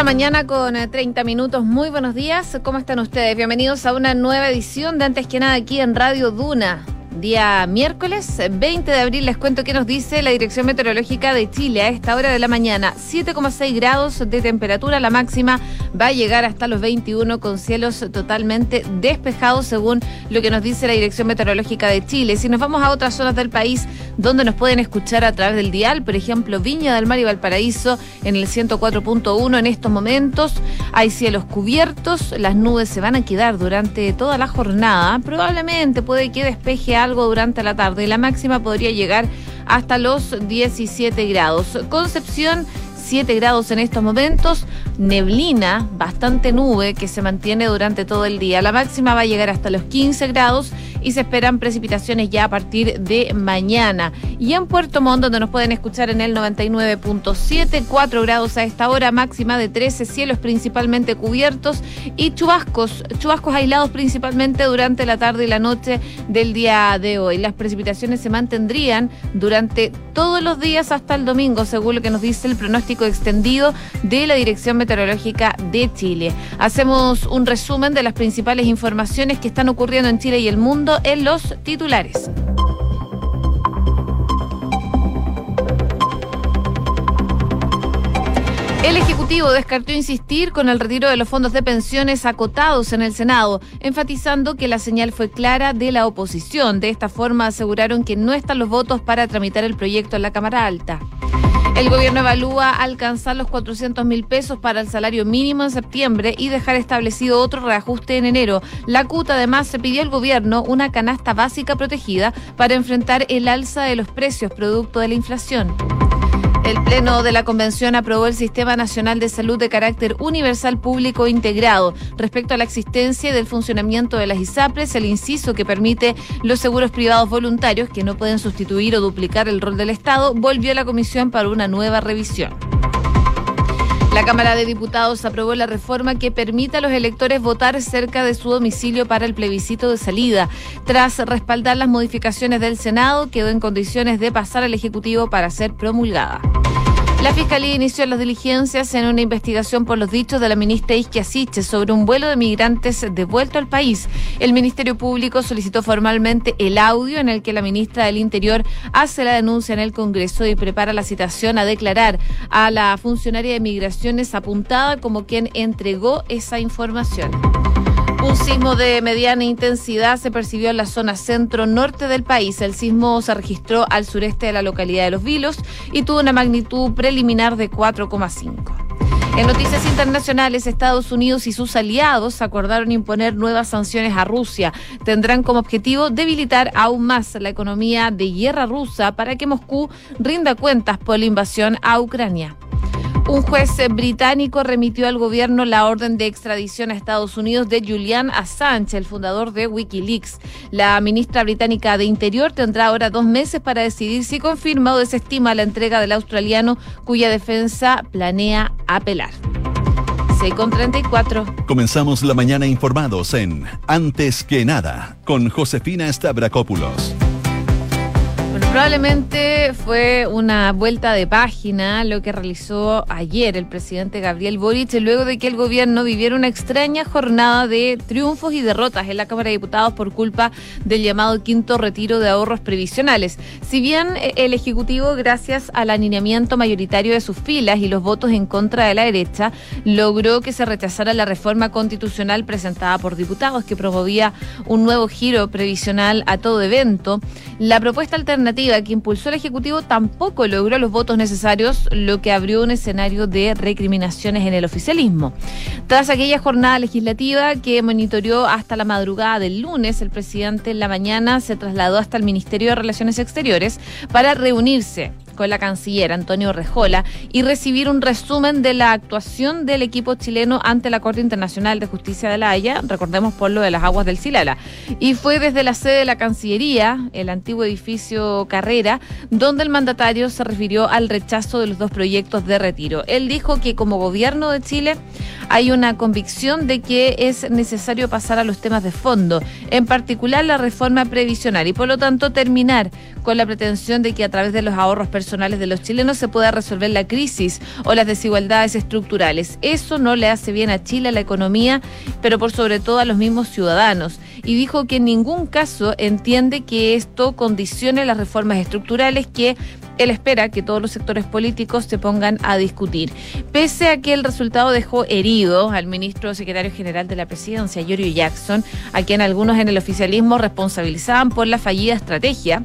la mañana con 30 minutos. Muy buenos días. ¿Cómo están ustedes? Bienvenidos a una nueva edición de Antes que nada aquí en Radio Duna día miércoles 20 de abril. Les cuento qué nos dice la Dirección Meteorológica de Chile a esta hora de la mañana. 7,6 grados de temperatura, la máxima va a llegar hasta los 21 con cielos totalmente despejados según lo que nos dice la Dirección Meteorológica de Chile. Si nos vamos a otras zonas del país donde nos pueden escuchar a través del dial, por ejemplo Viña del Mar y Valparaíso en el 104.1 en estos momentos, hay cielos cubiertos, las nubes se van a quedar durante toda la jornada, probablemente puede que despeje algo durante la tarde y la máxima podría llegar hasta los 17 grados. Concepción 7 grados en estos momentos, neblina, bastante nube que se mantiene durante todo el día. La máxima va a llegar hasta los 15 grados y se esperan precipitaciones ya a partir de mañana. Y en Puerto Montt, donde nos pueden escuchar en el 99.7, 4 grados a esta hora, máxima de 13, cielos principalmente cubiertos y chubascos, chubascos aislados principalmente durante la tarde y la noche del día de hoy. Las precipitaciones se mantendrían durante todos los días hasta el domingo, según lo que nos dice el pronóstico extendido de la Dirección Meteorológica de Chile. Hacemos un resumen de las principales informaciones que están ocurriendo en Chile y el mundo en los titulares. El Ejecutivo descartó insistir con el retiro de los fondos de pensiones acotados en el Senado, enfatizando que la señal fue clara de la oposición. De esta forma aseguraron que no están los votos para tramitar el proyecto en la Cámara Alta. El gobierno evalúa alcanzar los 400 mil pesos para el salario mínimo en septiembre y dejar establecido otro reajuste en enero. La CUT además se pidió al gobierno una canasta básica protegida para enfrentar el alza de los precios producto de la inflación. El Pleno de la Convención aprobó el Sistema Nacional de Salud de carácter universal público integrado. Respecto a la existencia y del funcionamiento de las ISAPRES, el inciso que permite los seguros privados voluntarios, que no pueden sustituir o duplicar el rol del Estado, volvió a la Comisión para una nueva revisión. La Cámara de Diputados aprobó la reforma que permite a los electores votar cerca de su domicilio para el plebiscito de salida. Tras respaldar las modificaciones del Senado, quedó en condiciones de pasar al Ejecutivo para ser promulgada. La Fiscalía inició las diligencias en una investigación por los dichos de la ministra Isquiasiche sobre un vuelo de migrantes devuelto al país. El Ministerio Público solicitó formalmente el audio en el que la ministra del Interior hace la denuncia en el Congreso y prepara la citación a declarar a la funcionaria de migraciones apuntada como quien entregó esa información. Un sismo de mediana intensidad se percibió en la zona centro-norte del país. El sismo se registró al sureste de la localidad de Los Vilos y tuvo una magnitud preliminar de 4,5. En noticias internacionales, Estados Unidos y sus aliados acordaron imponer nuevas sanciones a Rusia. Tendrán como objetivo debilitar aún más la economía de guerra rusa para que Moscú rinda cuentas por la invasión a Ucrania. Un juez británico remitió al gobierno la orden de extradición a Estados Unidos de Julian Assange, el fundador de Wikileaks. La ministra británica de Interior tendrá ahora dos meses para decidir si confirma o desestima la entrega del australiano cuya defensa planea apelar. C con 34. Comenzamos la mañana informados en Antes que nada con Josefina Stavrakopoulos. Probablemente fue una vuelta de página lo que realizó ayer el presidente Gabriel Boric luego de que el gobierno viviera una extraña jornada de triunfos y derrotas en la Cámara de Diputados por culpa del llamado quinto retiro de ahorros previsionales. Si bien eh, el Ejecutivo, gracias al alineamiento mayoritario de sus filas y los votos en contra de la derecha, logró que se rechazara la reforma constitucional presentada por diputados que promovía un nuevo giro previsional a todo evento, la propuesta alternativa que impulsó el Ejecutivo tampoco logró los votos necesarios, lo que abrió un escenario de recriminaciones en el oficialismo. Tras aquella jornada legislativa que monitoreó hasta la madrugada del lunes, el presidente en la mañana se trasladó hasta el Ministerio de Relaciones Exteriores para reunirse con la canciller Antonio Rejola y recibir un resumen de la actuación del equipo chileno ante la Corte Internacional de Justicia de la Haya, recordemos por lo de las aguas del Silala. Y fue desde la sede de la Cancillería, el antiguo edificio Carrera, donde el mandatario se refirió al rechazo de los dos proyectos de retiro. Él dijo que como gobierno de Chile hay una convicción de que es necesario pasar a los temas de fondo, en particular la reforma previsional y por lo tanto terminar con la pretensión de que a través de los ahorros personales personales de los chilenos se pueda resolver la crisis o las desigualdades estructurales. Eso no le hace bien a Chile, a la economía, pero por sobre todo a los mismos ciudadanos. Y dijo que en ningún caso entiende que esto condicione las reformas estructurales que él espera que todos los sectores políticos se pongan a discutir. Pese a que el resultado dejó herido al ministro secretario general de la presidencia, Yorio Jackson, a quien algunos en el oficialismo responsabilizaban por la fallida estrategia,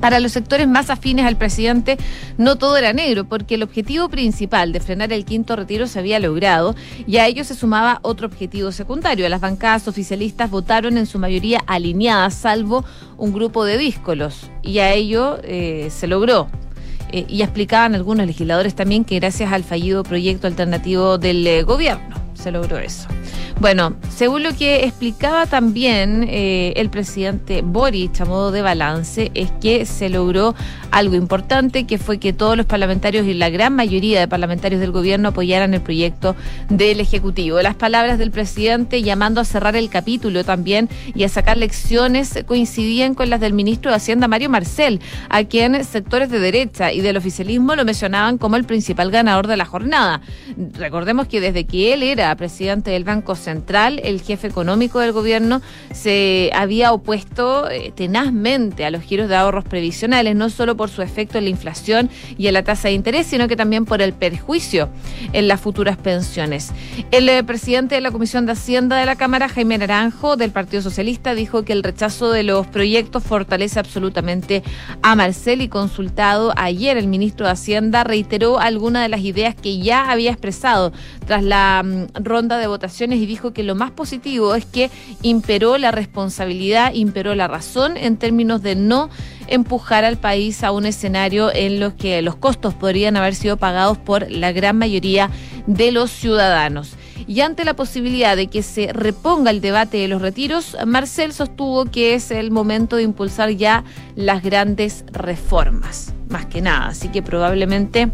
para los sectores más afines al presidente, no todo era negro, porque el objetivo principal de frenar el quinto retiro se había logrado y a ello se sumaba otro objetivo secundario. Las bancadas oficialistas votaron en su mayoría alineadas, salvo un grupo de díscolos, y a ello eh, se logró. Eh, y explicaban algunos legisladores también que gracias al fallido proyecto alternativo del eh, gobierno se logró eso. Bueno, según lo que explicaba también eh, el presidente Boric a modo de balance, es que se logró algo importante, que fue que todos los parlamentarios y la gran mayoría de parlamentarios del gobierno apoyaran el proyecto del Ejecutivo. Las palabras del presidente llamando a cerrar el capítulo también y a sacar lecciones coincidían con las del ministro de Hacienda, Mario Marcel, a quien sectores de derecha y del oficialismo lo mencionaban como el principal ganador de la jornada. Recordemos que desde que él era presidente del Banco Central, el jefe económico del gobierno, se había opuesto eh, tenazmente a los giros de ahorros previsionales, no solo por su efecto en la inflación y en la tasa de interés, sino que también por el perjuicio en las futuras pensiones. El eh, presidente de la Comisión de Hacienda de la Cámara, Jaime Naranjo, del Partido Socialista, dijo que el rechazo de los proyectos fortalece absolutamente a Marcel y consultado ayer el ministro de Hacienda reiteró algunas de las ideas que ya había expresado tras la mm, ronda de votaciones y dijo que lo más positivo es que imperó la responsabilidad, imperó la razón en términos de no empujar al país a un escenario en los que los costos podrían haber sido pagados por la gran mayoría de los ciudadanos. Y ante la posibilidad de que se reponga el debate de los retiros, Marcel sostuvo que es el momento de impulsar ya las grandes reformas, más que nada. Así que probablemente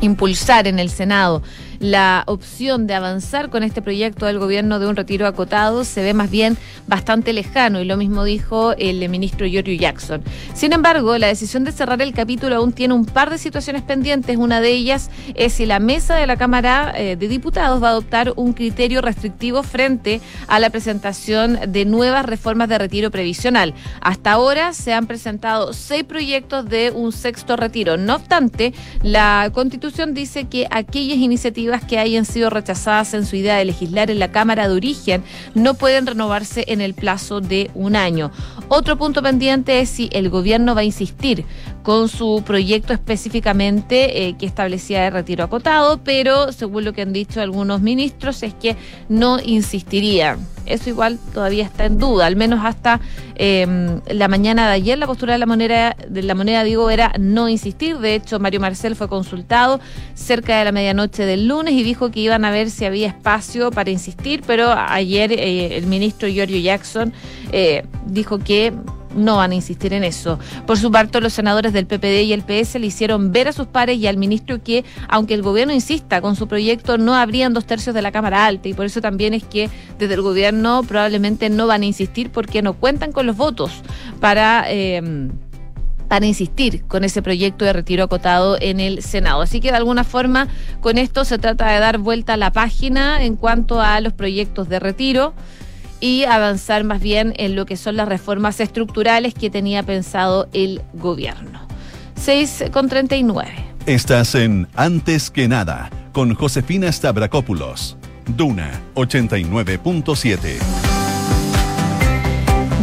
impulsar en el Senado la opción de avanzar con este proyecto del gobierno de un retiro acotado se ve más bien bastante lejano y lo mismo dijo el ministro Giorgio Jackson. Sin embargo, la decisión de cerrar el capítulo aún tiene un par de situaciones pendientes. Una de ellas es si la mesa de la Cámara eh, de Diputados va a adoptar un criterio restrictivo frente a la presentación de nuevas reformas de retiro previsional. Hasta ahora se han presentado seis proyectos de un sexto retiro. No obstante, la Constitución dice que aquellas iniciativas que hayan sido rechazadas en su idea de legislar en la Cámara de origen no pueden renovarse en el plazo de un año. Otro punto pendiente es si el gobierno va a insistir con su proyecto específicamente eh, que establecía el retiro acotado, pero según lo que han dicho algunos ministros es que no insistiría. Eso igual todavía está en duda, al menos hasta em, la mañana de ayer la postura de la moneda, de la moneda digo, era no insistir. De hecho, Mario Marcel fue consultado cerca de la medianoche del lunes y dijo que iban a ver si había espacio para insistir, pero ayer eh, el ministro Giorgio Jackson eh, dijo que no van a insistir en eso. Por su parte, los senadores del PPD y el PS le hicieron ver a sus pares y al ministro que, aunque el gobierno insista con su proyecto, no habrían dos tercios de la Cámara Alta y por eso también es que desde el gobierno probablemente no van a insistir porque no cuentan con los votos para... Eh, para insistir con ese proyecto de retiro acotado en el Senado. Así que de alguna forma con esto se trata de dar vuelta a la página en cuanto a los proyectos de retiro y avanzar más bien en lo que son las reformas estructurales que tenía pensado el gobierno. 6 con 39. Estás en Antes que nada con Josefina Stavrakopoulos. Duna 89.7.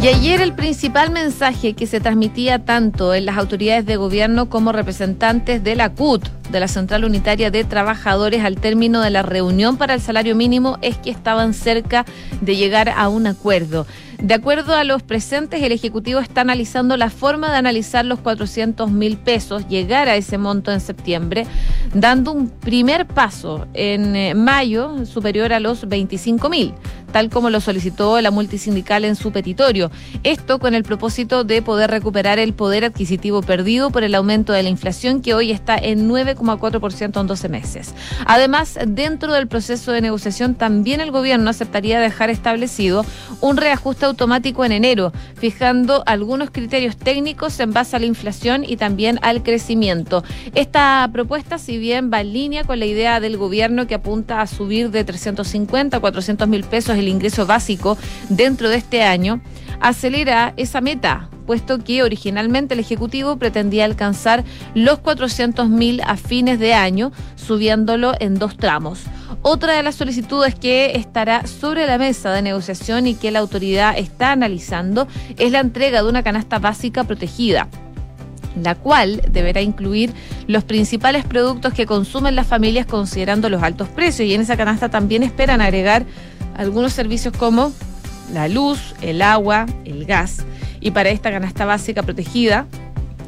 Y ayer el principal mensaje que se transmitía tanto en las autoridades de gobierno como representantes de la CUT, de la Central Unitaria de Trabajadores, al término de la reunión para el salario mínimo es que estaban cerca de llegar a un acuerdo. De acuerdo a los presentes, el Ejecutivo está analizando la forma de analizar los 400 mil pesos, llegar a ese monto en septiembre, dando un primer paso en eh, mayo superior a los 25 mil, tal como lo solicitó la multisindical en su petitorio. Esto con el propósito de poder recuperar el poder adquisitivo perdido por el aumento de la inflación que hoy está en 9 3,4% en 12 meses. Además, dentro del proceso de negociación, también el gobierno aceptaría dejar establecido un reajuste automático en enero, fijando algunos criterios técnicos en base a la inflación y también al crecimiento. Esta propuesta, si bien va en línea con la idea del gobierno que apunta a subir de 350 a 400 mil pesos el ingreso básico dentro de este año, acelera esa meta, puesto que originalmente el Ejecutivo pretendía alcanzar los 400 mil a fines de año, subiéndolo en dos tramos. Otra de las solicitudes que estará sobre la mesa de negociación y que la autoridad está analizando es la entrega de una canasta básica protegida la cual deberá incluir los principales productos que consumen las familias considerando los altos precios y en esa canasta también esperan agregar algunos servicios como la luz, el agua, el gas. Y para esta canasta básica protegida,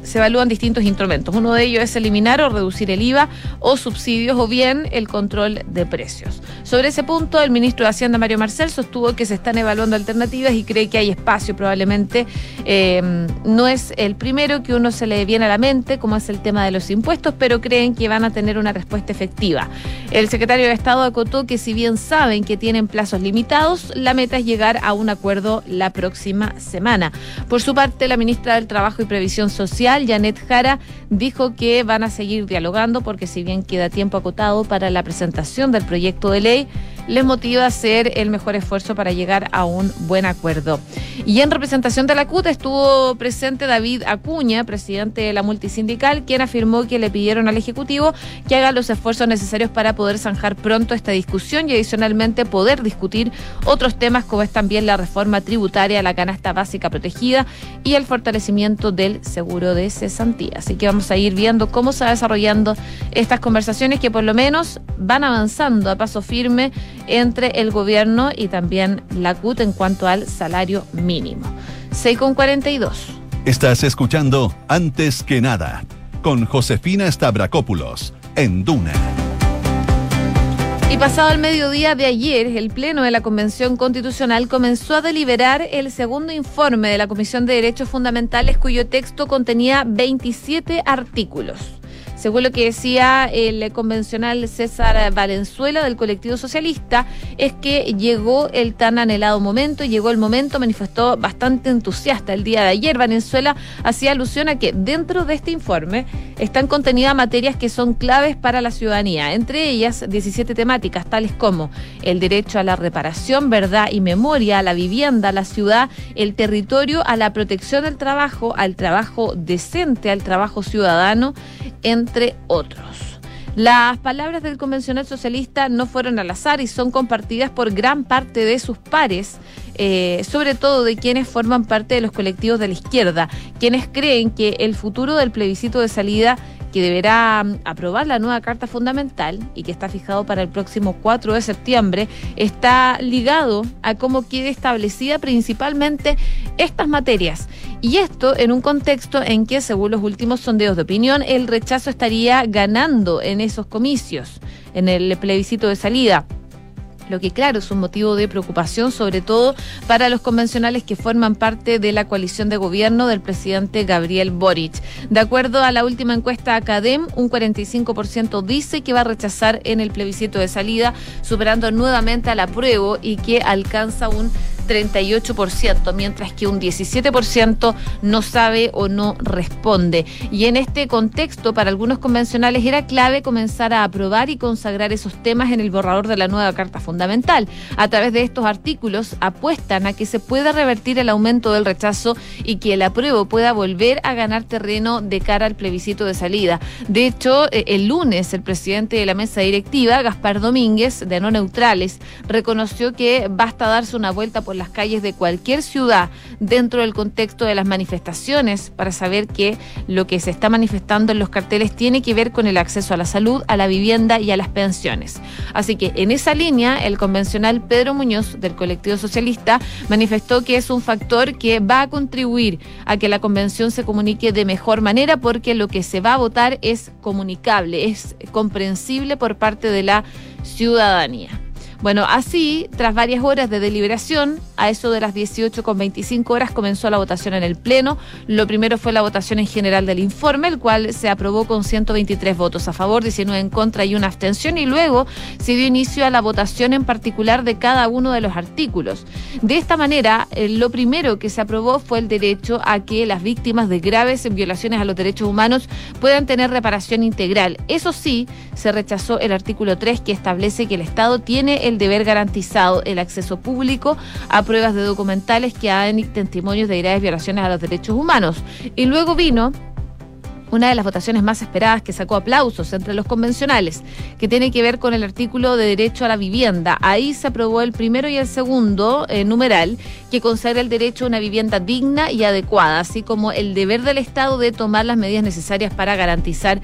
se evalúan distintos instrumentos. Uno de ellos es eliminar o reducir el IVA o subsidios o bien el control de precios. Sobre ese punto, el ministro de Hacienda, Mario Marcel, sostuvo que se están evaluando alternativas y cree que hay espacio probablemente. Eh, no es el primero que uno se le viene a la mente, como es el tema de los impuestos, pero creen que van a tener una respuesta efectiva. El secretario de Estado acotó que si bien saben que tienen plazos limitados, la meta es llegar a un acuerdo la próxima semana. Por su parte, la ministra del Trabajo y Previsión Social, Janet Jara, dijo que van a seguir dialogando porque si bien queda tiempo acotado para la presentación del proyecto de ley, les motiva a hacer el mejor esfuerzo para llegar a un buen acuerdo. Y en representación de la CUT estuvo presente David Acuña, presidente de la multisindical, quien afirmó que le pidieron al Ejecutivo que haga los esfuerzos necesarios para poder zanjar pronto esta discusión y adicionalmente poder discutir otros temas como es también la reforma tributaria, la canasta básica protegida y el fortalecimiento del seguro de cesantía. Así que vamos a ir viendo cómo se va desarrollando estas conversaciones que por lo menos van avanzando a paso firme entre el gobierno y también la CUT en cuanto al salario mínimo. 6,42. Estás escuchando Antes que nada con Josefina Stavrakopoulos en Duna. Y pasado el mediodía de ayer, el Pleno de la Convención Constitucional comenzó a deliberar el segundo informe de la Comisión de Derechos Fundamentales cuyo texto contenía 27 artículos. Según lo que decía el convencional César Valenzuela del colectivo socialista, es que llegó el tan anhelado momento, llegó el momento, manifestó bastante entusiasta el día de ayer. Valenzuela hacía alusión a que dentro de este informe están contenidas materias que son claves para la ciudadanía, entre ellas 17 temáticas tales como el derecho a la reparación, verdad y memoria, a la vivienda, a la ciudad, el territorio, a la protección del trabajo, al trabajo decente, al trabajo ciudadano, entre otros. Las palabras del convencional socialista no fueron al azar y son compartidas por gran parte de sus pares, eh, sobre todo de quienes forman parte de los colectivos de la izquierda, quienes creen que el futuro del plebiscito de salida que deberá mm, aprobar la nueva Carta Fundamental y que está fijado para el próximo 4 de septiembre, está ligado a cómo quede establecida principalmente estas materias. Y esto en un contexto en que, según los últimos sondeos de opinión, el rechazo estaría ganando en esos comicios, en el plebiscito de salida lo que claro es un motivo de preocupación, sobre todo para los convencionales que forman parte de la coalición de gobierno del presidente Gabriel Boric. De acuerdo a la última encuesta Academ, un 45% dice que va a rechazar en el plebiscito de salida, superando nuevamente al apruebo y que alcanza un 38%, mientras que un 17% no sabe o no responde. Y en este contexto, para algunos convencionales era clave comenzar a aprobar y consagrar esos temas en el borrador de la nueva Carta Fundamental. A través de estos artículos apuestan a que se pueda revertir el aumento del rechazo y que el apruebo pueda volver a ganar terreno de cara al plebiscito de salida. De hecho, eh, el lunes el presidente de la mesa directiva, Gaspar Domínguez, de No Neutrales, reconoció que basta darse una vuelta por las calles de cualquier ciudad dentro del contexto de las manifestaciones para saber que lo que se está manifestando en los carteles tiene que ver con el acceso a la salud, a la vivienda y a las pensiones. Así que en esa línea, el convencional Pedro Muñoz del colectivo socialista manifestó que es un factor que va a contribuir a que la convención se comunique de mejor manera porque lo que se va a votar es comunicable, es comprensible por parte de la ciudadanía. Bueno, así, tras varias horas de deliberación, a eso de las 18 con 25 horas comenzó la votación en el Pleno. Lo primero fue la votación en general del informe, el cual se aprobó con 123 votos a favor, 19 en contra y una abstención, y luego se dio inicio a la votación en particular de cada uno de los artículos. De esta manera, eh, lo primero que se aprobó fue el derecho a que las víctimas de graves violaciones a los derechos humanos puedan tener reparación integral. Eso sí, se rechazó el artículo 3 que establece que el Estado tiene el deber garantizado el acceso público a pruebas de documentales que hagan testimonios de graves violaciones a los derechos humanos. Y luego vino una de las votaciones más esperadas que sacó aplausos entre los convencionales, que tiene que ver con el artículo de derecho a la vivienda. Ahí se aprobó el primero y el segundo eh, numeral, que consagra el derecho a una vivienda digna y adecuada, así como el deber del Estado de tomar las medidas necesarias para garantizar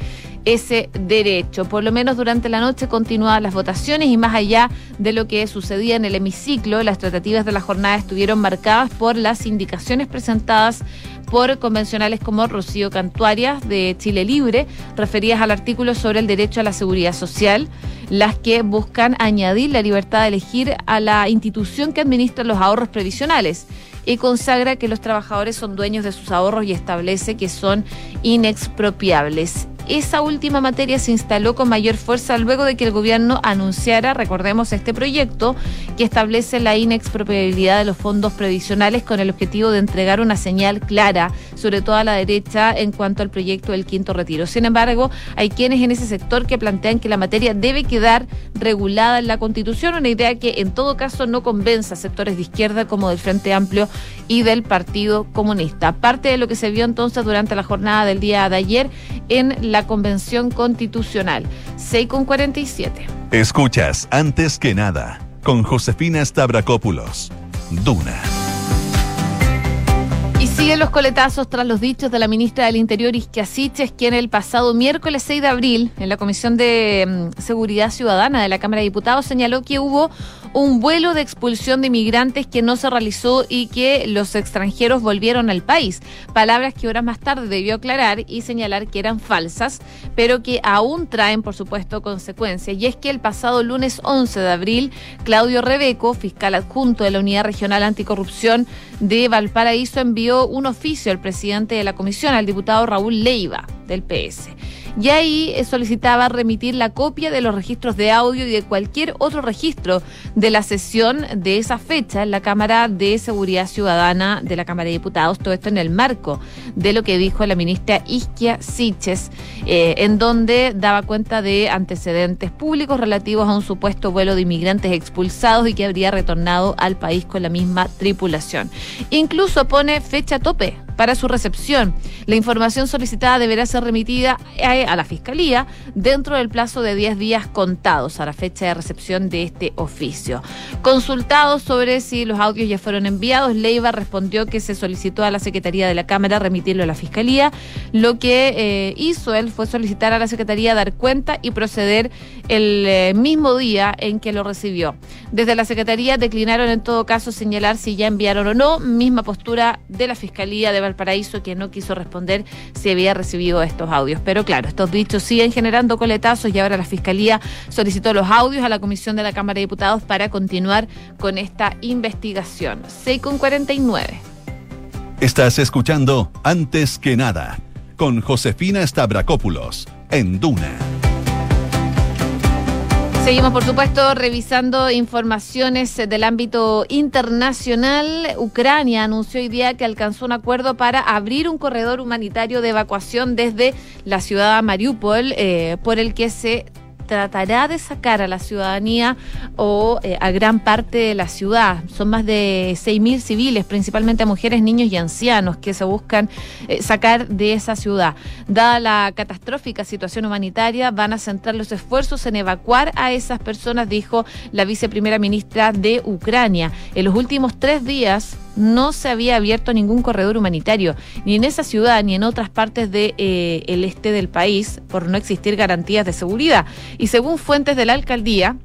ese derecho. Por lo menos durante la noche continuaban las votaciones y más allá de lo que sucedía en el hemiciclo, las tratativas de la jornada estuvieron marcadas por las indicaciones presentadas por convencionales como Rocío Cantuarias de Chile Libre, referidas al artículo sobre el derecho a la seguridad social, las que buscan añadir la libertad de elegir a la institución que administra los ahorros previsionales y consagra que los trabajadores son dueños de sus ahorros y establece que son inexpropiables esa última materia se instaló con mayor fuerza luego de que el gobierno anunciara, recordemos, este proyecto que establece la inexpropiabilidad de los fondos previsionales con el objetivo de entregar una señal clara, sobre todo a la derecha, en cuanto al proyecto del quinto retiro. Sin embargo, hay quienes en ese sector que plantean que la materia debe quedar regulada en la Constitución, una idea que en todo caso no convence a sectores de izquierda como del Frente Amplio y del Partido Comunista. Parte de lo que se vio entonces durante la jornada del día de ayer en la Convención Constitucional. 6 con 47. Escuchas antes que nada con Josefina Stavrakopoulos. Duna. Y siguen los coletazos tras los dichos de la ministra del Interior, Isquia Siches, quien el pasado miércoles 6 de abril, en la Comisión de mm, Seguridad Ciudadana de la Cámara de Diputados, señaló que hubo un vuelo de expulsión de inmigrantes que no se realizó y que los extranjeros volvieron al país. Palabras que horas más tarde debió aclarar y señalar que eran falsas, pero que aún traen, por supuesto, consecuencias. Y es que el pasado lunes 11 de abril, Claudio Rebeco, fiscal adjunto de la Unidad Regional Anticorrupción de Valparaíso, envió un oficio al presidente de la comisión, al diputado Raúl Leiva, del PS y ahí eh, solicitaba remitir la copia de los registros de audio y de cualquier otro registro de la sesión de esa fecha en la Cámara de Seguridad Ciudadana de la Cámara de Diputados, todo esto en el marco de lo que dijo la ministra Isquia Siches, eh, en donde daba cuenta de antecedentes públicos relativos a un supuesto vuelo de inmigrantes expulsados y que habría retornado al país con la misma tripulación. Incluso pone fecha tope para su recepción. La información solicitada deberá ser remitida a la Fiscalía dentro del plazo de 10 días contados a la fecha de recepción de este oficio. Consultado sobre si los audios ya fueron enviados, Leiva respondió que se solicitó a la Secretaría de la Cámara remitirlo a la Fiscalía. Lo que eh, hizo él fue solicitar a la Secretaría dar cuenta y proceder el eh, mismo día en que lo recibió. Desde la Secretaría declinaron en todo caso señalar si ya enviaron o no, misma postura de la Fiscalía de Valparaíso que no quiso responder si había recibido estos audios. Pero claro, estos dichos siguen generando coletazos y ahora la Fiscalía solicitó los audios a la Comisión de la Cámara de Diputados para continuar con esta investigación. 6 con 49. Estás escuchando Antes que nada con Josefina Stavrakopoulos en Duna. Seguimos, por supuesto, revisando informaciones del ámbito internacional. Ucrania anunció hoy día que alcanzó un acuerdo para abrir un corredor humanitario de evacuación desde la ciudad de Mariupol, eh, por el que se tratará de sacar a la ciudadanía o eh, a gran parte de la ciudad. Son más de 6.000 civiles, principalmente mujeres, niños y ancianos, que se buscan eh, sacar de esa ciudad. Dada la catastrófica situación humanitaria, van a centrar los esfuerzos en evacuar a esas personas, dijo la viceprimera ministra de Ucrania. En los últimos tres días, no se había abierto ningún corredor humanitario, ni en esa ciudad ni en otras partes del de, eh, este del país, por no existir garantías de seguridad. Y según fuentes de la alcaldía,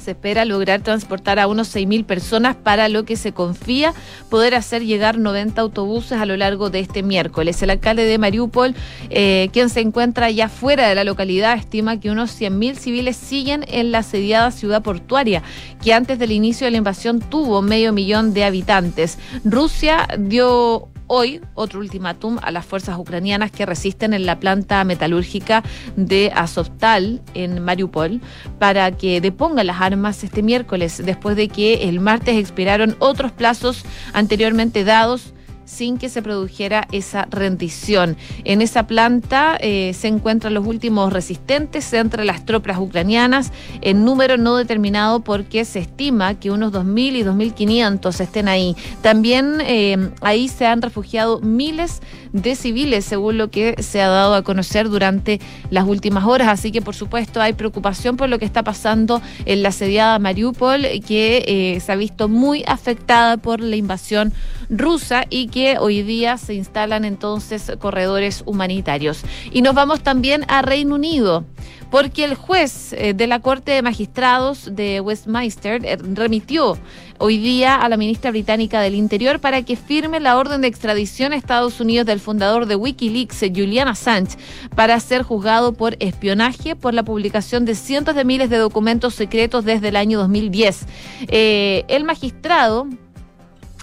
se espera lograr transportar a unos 6.000 personas para lo que se confía poder hacer llegar 90 autobuses a lo largo de este miércoles. El alcalde de Mariupol, eh, quien se encuentra ya fuera de la localidad, estima que unos 100.000 civiles siguen en la asediada ciudad portuaria, que antes del inicio de la invasión tuvo medio millón de habitantes. Rusia dio hoy otro ultimátum a las fuerzas ucranianas que resisten en la planta metalúrgica de Azovstal en Mariupol para que depongan las armas este miércoles después de que el martes expiraron otros plazos anteriormente dados sin que se produjera esa rendición. En esa planta eh, se encuentran los últimos resistentes entre las tropas ucranianas, en número no determinado porque se estima que unos 2.000 y 2.500 estén ahí. También eh, ahí se han refugiado miles de civiles, según lo que se ha dado a conocer durante las últimas horas. Así que, por supuesto, hay preocupación por lo que está pasando en la sediada Mariupol, que eh, se ha visto muy afectada por la invasión rusa y que hoy día se instalan entonces corredores humanitarios. Y nos vamos también a Reino Unido porque el juez eh, de la Corte de Magistrados de Westminster eh, remitió hoy día a la ministra británica del Interior para que firme la orden de extradición a Estados Unidos del fundador de Wikileaks, Julian Assange, para ser juzgado por espionaje por la publicación de cientos de miles de documentos secretos desde el año 2010. Eh, el magistrado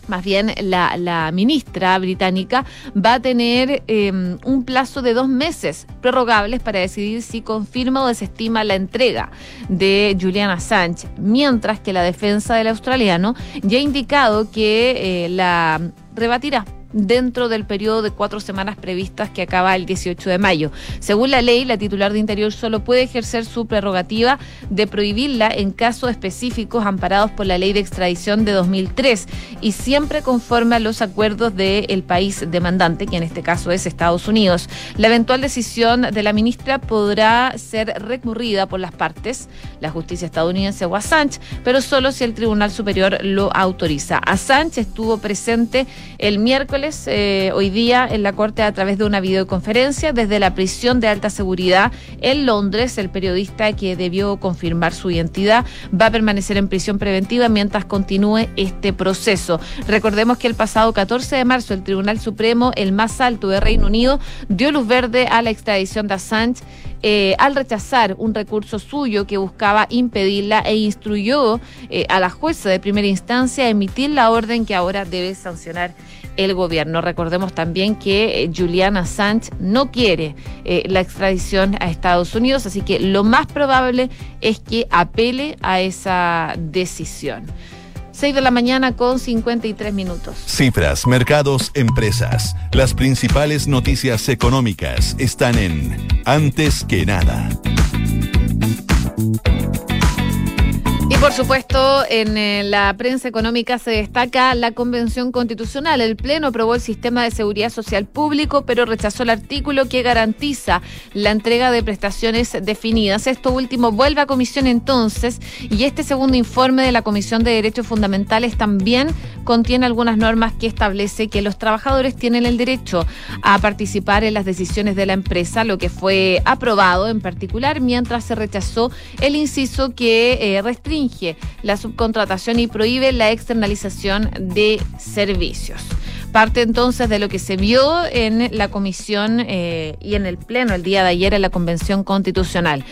más bien la, ministra británica, va a tener em, un plazo de dos meses prorrogables para decidir si confirma o desestima la entrega de Julian Assange, mientras que la defensa del australiano ya ha indicado que eh, la rebatirá dentro del periodo de cuatro semanas previstas que acaba el 18 de mayo. Según la ley, la titular de Interior solo puede ejercer su prerrogativa de prohibirla en casos específicos amparados por la ley de extradición de 2003 y siempre conforme a los acuerdos del país demandante, que en este caso es Estados Unidos. La eventual decisión de la ministra podrá ser recurrida por las partes, la justicia estadounidense o Assange, pero solo si el Tribunal Superior lo autoriza. Assange estuvo presente el miércoles eh, hoy día, en la Corte a través de una videoconferencia desde la prisión de alta seguridad en Londres. El periodista que debió confirmar su identidad va a permanecer en prisión preventiva mientras continúe este proceso. Recordemos que el pasado 14 de marzo el Tribunal Supremo, el más alto de Reino Unido, dio luz verde a la extradición de Assange eh, al rechazar un recurso suyo que buscaba impedirla e instruyó eh, a la jueza de primera instancia a emitir la orden que ahora debe sancionar el gobierno. Recordemos también que eh, Julian Assange no quiere eh, la extradición a Estados Unidos, así que lo más probable es que apele a esa decisión. 6 de la mañana con 53 minutos. Cifras, mercados, empresas. Las principales noticias económicas están en Antes que nada. Por supuesto, en eh, la prensa económica se destaca la Convención Constitucional. El Pleno aprobó el sistema de seguridad social público, pero rechazó el artículo que garantiza la entrega de prestaciones definidas. Esto último vuelve a comisión entonces y este segundo informe de la Comisión de Derechos Fundamentales también contiene algunas normas que establece que los trabajadores tienen el derecho a participar en las decisiones de la empresa, lo que fue aprobado en particular, mientras se rechazó el inciso que eh, restringe la subcontratación y prohíbe la externalización de servicios. Parte entonces de lo que se vio en la comisión eh, y en el pleno el día de ayer en la Convención Constitucional.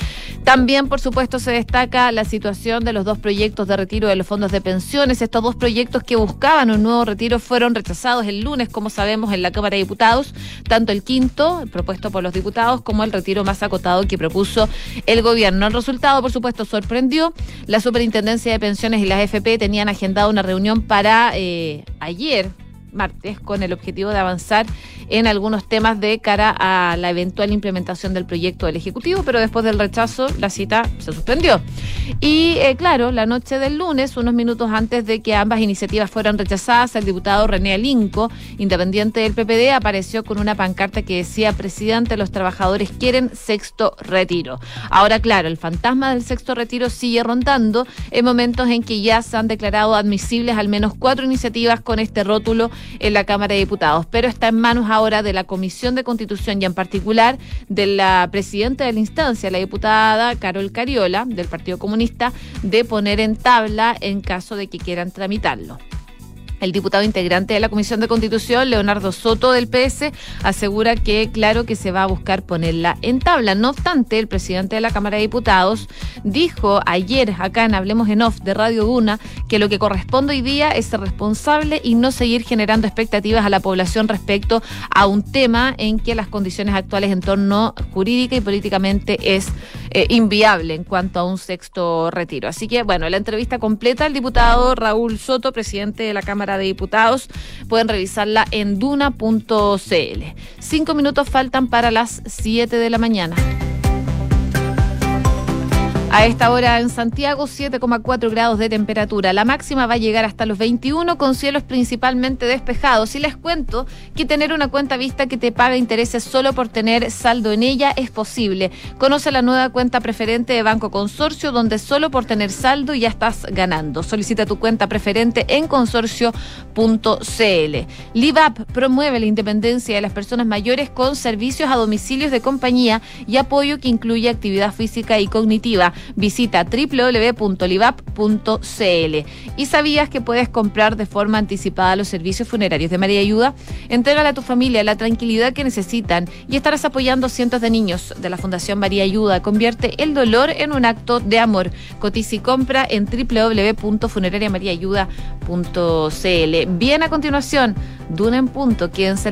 También, por supuesto, se destaca la situación de los dos proyectos de retiro de los fondos de pensiones. Estos dos proyectos que buscaban un nuevo retiro fueron rechazados el lunes, como sabemos, en la Cámara de Diputados, tanto el quinto, propuesto por los diputados, como el retiro más acotado que propuso el gobierno. El resultado, por supuesto, sorprendió. La Superintendencia de Pensiones y las FP tenían agendado una reunión para eh, ayer, martes con el objetivo de avanzar en algunos temas de cara a la eventual implementación del proyecto del Ejecutivo, pero después del rechazo la cita se suspendió. Y eh, claro, la noche del lunes, unos minutos antes de que ambas iniciativas fueran rechazadas, el diputado René Alinco, independiente del PPD, apareció con una pancarta que decía, presidente, los trabajadores quieren sexto retiro. Ahora, claro, el fantasma del sexto retiro sigue rondando en momentos en que ya se han declarado admisibles al menos cuatro iniciativas con este rótulo en la Cámara de Diputados, pero está en manos ahora de la Comisión de Constitución y en particular de la presidenta de la instancia, la diputada Carol Cariola, del Partido Comunista, de poner en tabla en caso de que quieran tramitarlo. El diputado integrante de la Comisión de Constitución, Leonardo Soto del PS, asegura que claro que se va a buscar ponerla en tabla. No obstante, el presidente de la Cámara de Diputados dijo ayer acá en Hablemos en Off de Radio Duna que lo que corresponde hoy día es ser responsable y no seguir generando expectativas a la población respecto a un tema en que las condiciones actuales en torno jurídica y políticamente es eh, inviable en cuanto a un sexto retiro. Así que, bueno, la entrevista completa al diputado Raúl Soto, presidente de la Cámara de Diputados. Pueden revisarla en duna.cl. Cinco minutos faltan para las 7 de la mañana. A esta hora en Santiago, 7,4 grados de temperatura. La máxima va a llegar hasta los 21 con cielos principalmente despejados. Y les cuento que tener una cuenta vista que te paga intereses solo por tener saldo en ella es posible. Conoce la nueva cuenta preferente de Banco Consorcio, donde solo por tener saldo ya estás ganando. Solicita tu cuenta preferente en consorcio.cl. LiveUp promueve la independencia de las personas mayores con servicios a domicilios de compañía y apoyo que incluye actividad física y cognitiva. Visita www.livap.cl. ¿Y sabías que puedes comprar de forma anticipada los servicios funerarios de María Ayuda? Entrégale a tu familia la tranquilidad que necesitan y estarás apoyando a cientos de niños de la Fundación María Ayuda. Convierte el dolor en un acto de amor. Cotiza y compra en www.funerariamariaayuda.cl. Bien a continuación, Duna punto. Quédense